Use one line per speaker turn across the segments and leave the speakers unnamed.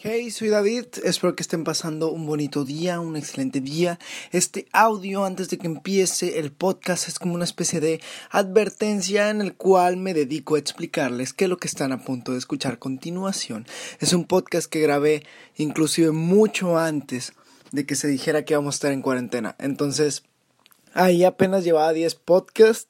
Hey, soy David, espero que estén pasando un bonito día, un excelente día. Este audio antes de que empiece el podcast es como una especie de advertencia en el cual me dedico a explicarles qué es lo que están a punto de escuchar a continuación. Es un podcast que grabé inclusive mucho antes de que se dijera que íbamos a estar en cuarentena. Entonces, ahí apenas llevaba 10 podcasts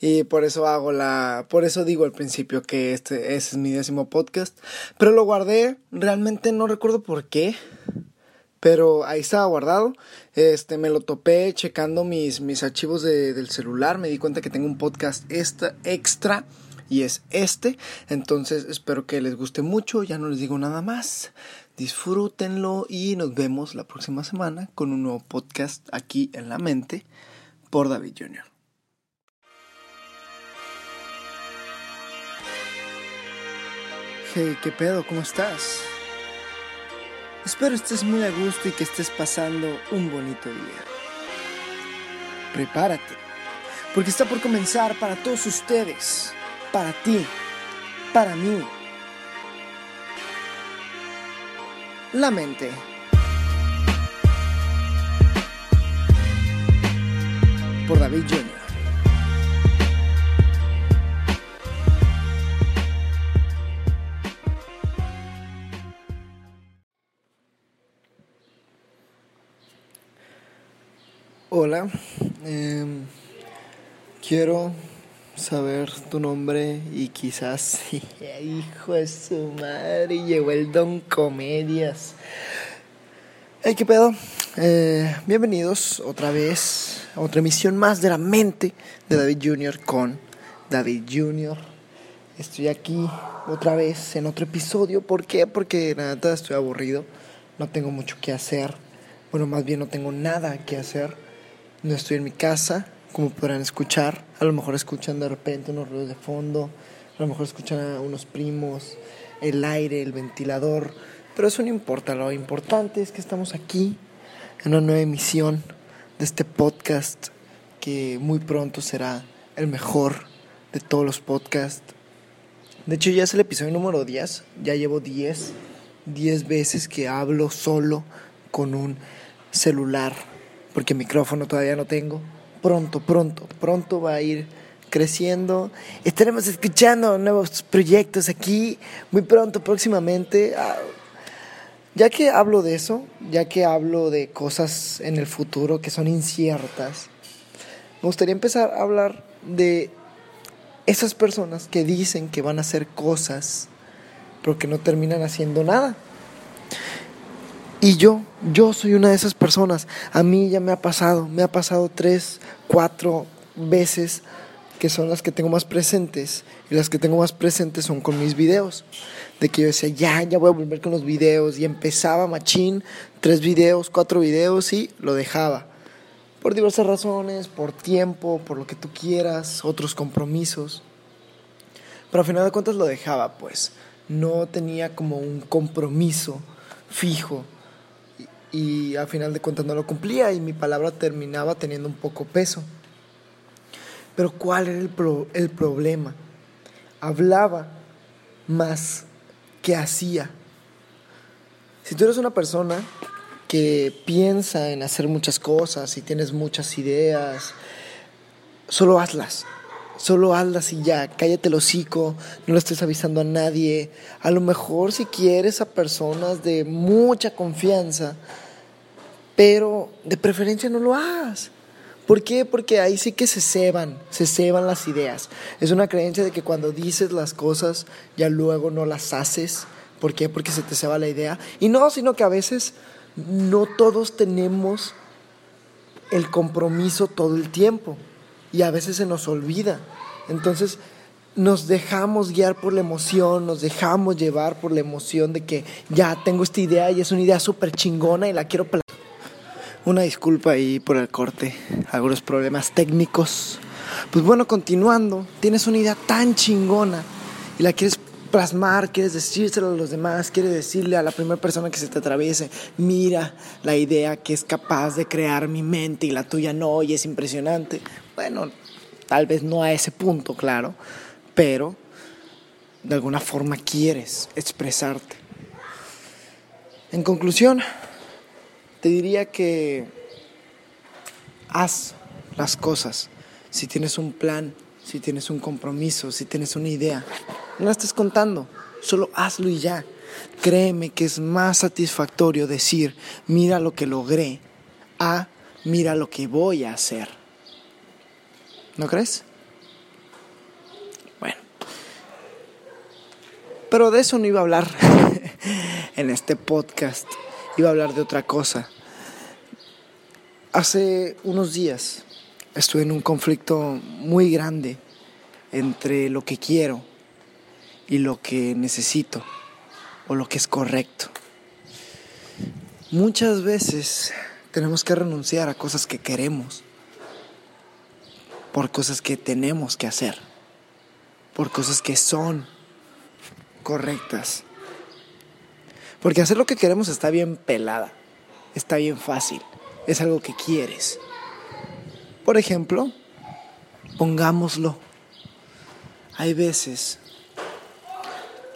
y por eso hago la, por eso digo al principio que este, es mi décimo podcast, pero lo guardé, realmente no recuerdo por qué, pero ahí estaba guardado, este, me lo topé checando mis, mis archivos de, del celular, me di cuenta que tengo un podcast extra, extra y es este, entonces espero que les guste mucho, ya no les digo nada más, disfrútenlo y nos vemos la próxima semana con un nuevo podcast aquí en la mente por David Jr. Hey, ¿qué pedo? ¿Cómo estás? Espero estés muy a gusto y que estés pasando un bonito día. Prepárate, porque está por comenzar para todos ustedes, para ti, para mí. La mente. Por David Jr. Hola, eh, quiero saber tu nombre y quizás, hijo de su madre, llegó el Don Comedias. Hey, ¿qué pedo? Eh, bienvenidos otra vez a otra emisión más de la mente de David Jr. con David Jr. Estoy aquí otra vez en otro episodio. ¿Por qué? Porque nada, estoy aburrido. No tengo mucho que hacer. Bueno, más bien no tengo nada que hacer no estoy en mi casa, como podrán escuchar. A lo mejor escuchan de repente unos ruidos de fondo, a lo mejor escuchan a unos primos, el aire, el ventilador. Pero eso no importa, lo importante es que estamos aquí en una nueva emisión de este podcast que muy pronto será el mejor de todos los podcasts. De hecho ya es el episodio número 10, ya llevo 10, 10 veces que hablo solo con un celular porque micrófono todavía no tengo. Pronto, pronto, pronto va a ir creciendo. Estaremos escuchando nuevos proyectos aquí muy pronto, próximamente. Ah, ya que hablo de eso, ya que hablo de cosas en el futuro que son inciertas, me gustaría empezar a hablar de esas personas que dicen que van a hacer cosas, pero que no terminan haciendo nada. Y yo, yo soy una de esas personas. A mí ya me ha pasado, me ha pasado tres, cuatro veces que son las que tengo más presentes. Y las que tengo más presentes son con mis videos. De que yo decía, ya, ya voy a volver con los videos. Y empezaba machín, tres videos, cuatro videos y lo dejaba. Por diversas razones, por tiempo, por lo que tú quieras, otros compromisos. Pero al final de cuentas lo dejaba, pues. No tenía como un compromiso fijo y al final de cuentas no lo cumplía y mi palabra terminaba teniendo un poco peso. Pero ¿cuál era el, el problema? Hablaba más que hacía. Si tú eres una persona que piensa en hacer muchas cosas y tienes muchas ideas, solo hazlas. Solo hazlas y ya, cállate el hocico, no le estés avisando a nadie. A lo mejor si quieres a personas de mucha confianza, pero de preferencia no lo hagas. ¿Por qué? Porque ahí sí que se ceban, se ceban las ideas. Es una creencia de que cuando dices las cosas ya luego no las haces. ¿Por qué? Porque se te ceba la idea. Y no, sino que a veces no todos tenemos el compromiso todo el tiempo y a veces se nos olvida. Entonces nos dejamos guiar por la emoción, nos dejamos llevar por la emoción de que ya tengo esta idea y es una idea súper chingona y la quiero Una disculpa ahí por el corte, algunos problemas técnicos. Pues bueno, continuando, tienes una idea tan chingona y la quieres plasmar, quieres decírselo a los demás, quieres decirle a la primera persona que se te atraviese, mira la idea que es capaz de crear mi mente y la tuya no, y es impresionante. Bueno, tal vez no a ese punto, claro, pero de alguna forma quieres expresarte. En conclusión, te diría que haz las cosas. Si tienes un plan, si tienes un compromiso, si tienes una idea, no la estés contando, solo hazlo y ya. Créeme que es más satisfactorio decir, mira lo que logré, a mira lo que voy a hacer. ¿No crees? Bueno. Pero de eso no iba a hablar en este podcast. Iba a hablar de otra cosa. Hace unos días estuve en un conflicto muy grande entre lo que quiero y lo que necesito o lo que es correcto. Muchas veces tenemos que renunciar a cosas que queremos por cosas que tenemos que hacer, por cosas que son correctas. Porque hacer lo que queremos está bien pelada, está bien fácil, es algo que quieres. Por ejemplo, pongámoslo, hay veces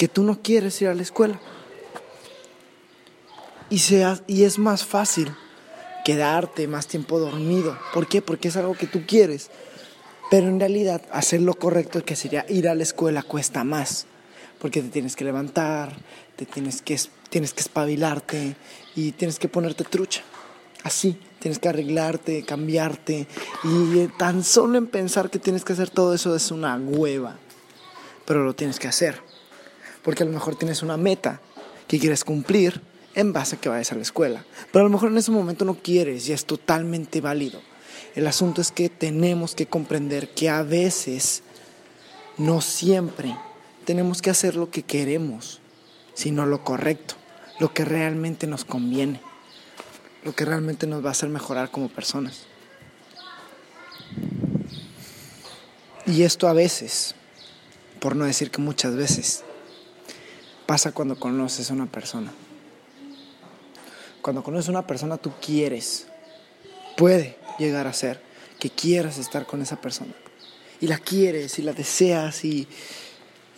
que tú no quieres ir a la escuela y, sea, y es más fácil quedarte más tiempo dormido. ¿Por qué? Porque es algo que tú quieres. Pero en realidad hacer lo correcto que sería ir a la escuela cuesta más. Porque te tienes que levantar, te tienes que, tienes que espabilarte y tienes que ponerte trucha. Así, tienes que arreglarte, cambiarte. Y tan solo en pensar que tienes que hacer todo eso es una hueva. Pero lo tienes que hacer. Porque a lo mejor tienes una meta que quieres cumplir en base a que vayas a la escuela. Pero a lo mejor en ese momento no quieres y es totalmente válido. El asunto es que tenemos que comprender que a veces, no siempre, tenemos que hacer lo que queremos, sino lo correcto, lo que realmente nos conviene, lo que realmente nos va a hacer mejorar como personas. Y esto a veces, por no decir que muchas veces, pasa cuando conoces a una persona. Cuando conoces a una persona tú quieres, puede llegar a ser que quieras estar con esa persona. Y la quieres y la deseas y,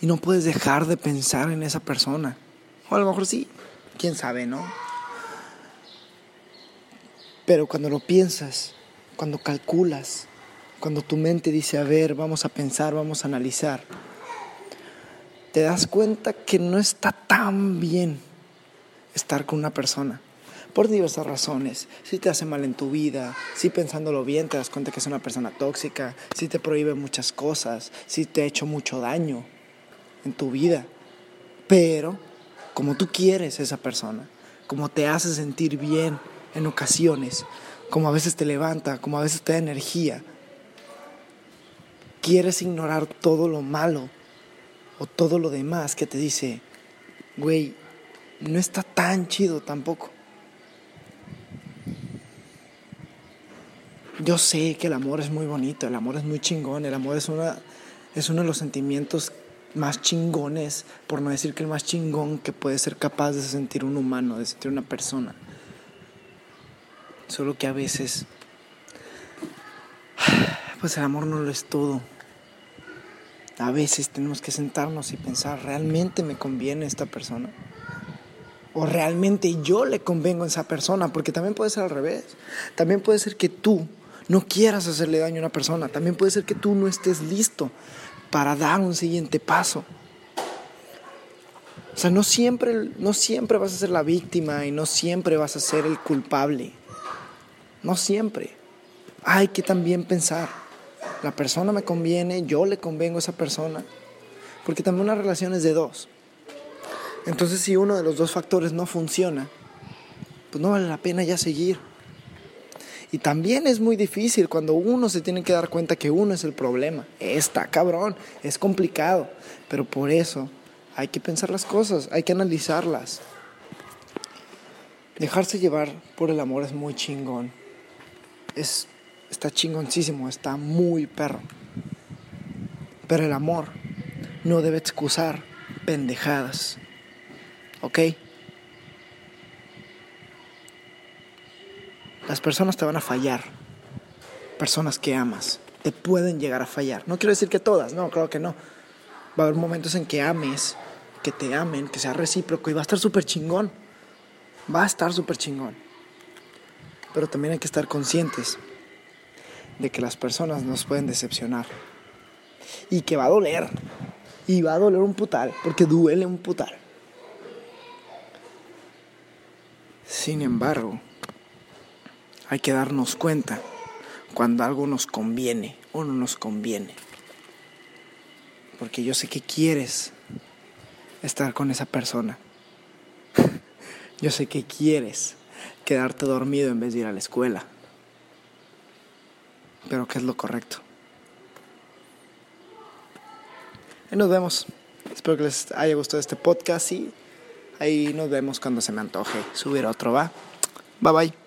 y no puedes dejar de pensar en esa persona. O a lo mejor sí, quién sabe, ¿no? Pero cuando lo piensas, cuando calculas, cuando tu mente dice, a ver, vamos a pensar, vamos a analizar, te das cuenta que no está tan bien estar con una persona por diversas razones. Si te hace mal en tu vida, si pensándolo bien te das cuenta que es una persona tóxica, si te prohíbe muchas cosas, si te ha hecho mucho daño en tu vida. Pero como tú quieres esa persona, como te hace sentir bien en ocasiones, como a veces te levanta, como a veces te da energía, quieres ignorar todo lo malo o todo lo demás que te dice, güey, no está tan chido tampoco. yo sé que el amor es muy bonito, el amor es muy chingón, el amor es, una, es uno de los sentimientos más chingones, por no decir que el más chingón que puede ser capaz de sentir un humano, de sentir una persona. Solo que a veces, pues el amor no lo es todo. A veces tenemos que sentarnos y pensar, ¿realmente me conviene esta persona? ¿O realmente yo le convengo a esa persona? Porque también puede ser al revés. También puede ser que tú no quieras hacerle daño a una persona. También puede ser que tú no estés listo para dar un siguiente paso. O sea, no siempre, no siempre vas a ser la víctima y no siempre vas a ser el culpable. No siempre. Hay que también pensar, la persona me conviene, yo le convengo a esa persona. Porque también una relación es de dos. Entonces si uno de los dos factores no funciona, pues no vale la pena ya seguir. Y también es muy difícil cuando uno se tiene que dar cuenta que uno es el problema. Está cabrón, es complicado, pero por eso hay que pensar las cosas, hay que analizarlas. Dejarse llevar por el amor es muy chingón. Es, está chingoncísimo, está muy perro. Pero el amor no debe excusar pendejadas. ¿Ok? Las personas te van a fallar. Personas que amas te pueden llegar a fallar. No quiero decir que todas, no, creo que no. Va a haber momentos en que ames, que te amen, que sea recíproco y va a estar súper chingón. Va a estar súper chingón. Pero también hay que estar conscientes de que las personas nos pueden decepcionar. Y que va a doler. Y va a doler un putal, porque duele un putal. Sin embargo, hay que darnos cuenta cuando algo nos conviene o no nos conviene. Porque yo sé que quieres estar con esa persona. yo sé que quieres quedarte dormido en vez de ir a la escuela. Pero ¿qué es lo correcto? Ahí nos vemos. Espero que les haya gustado este podcast y ahí nos vemos cuando se me antoje subir otro, ¿va? Bye bye.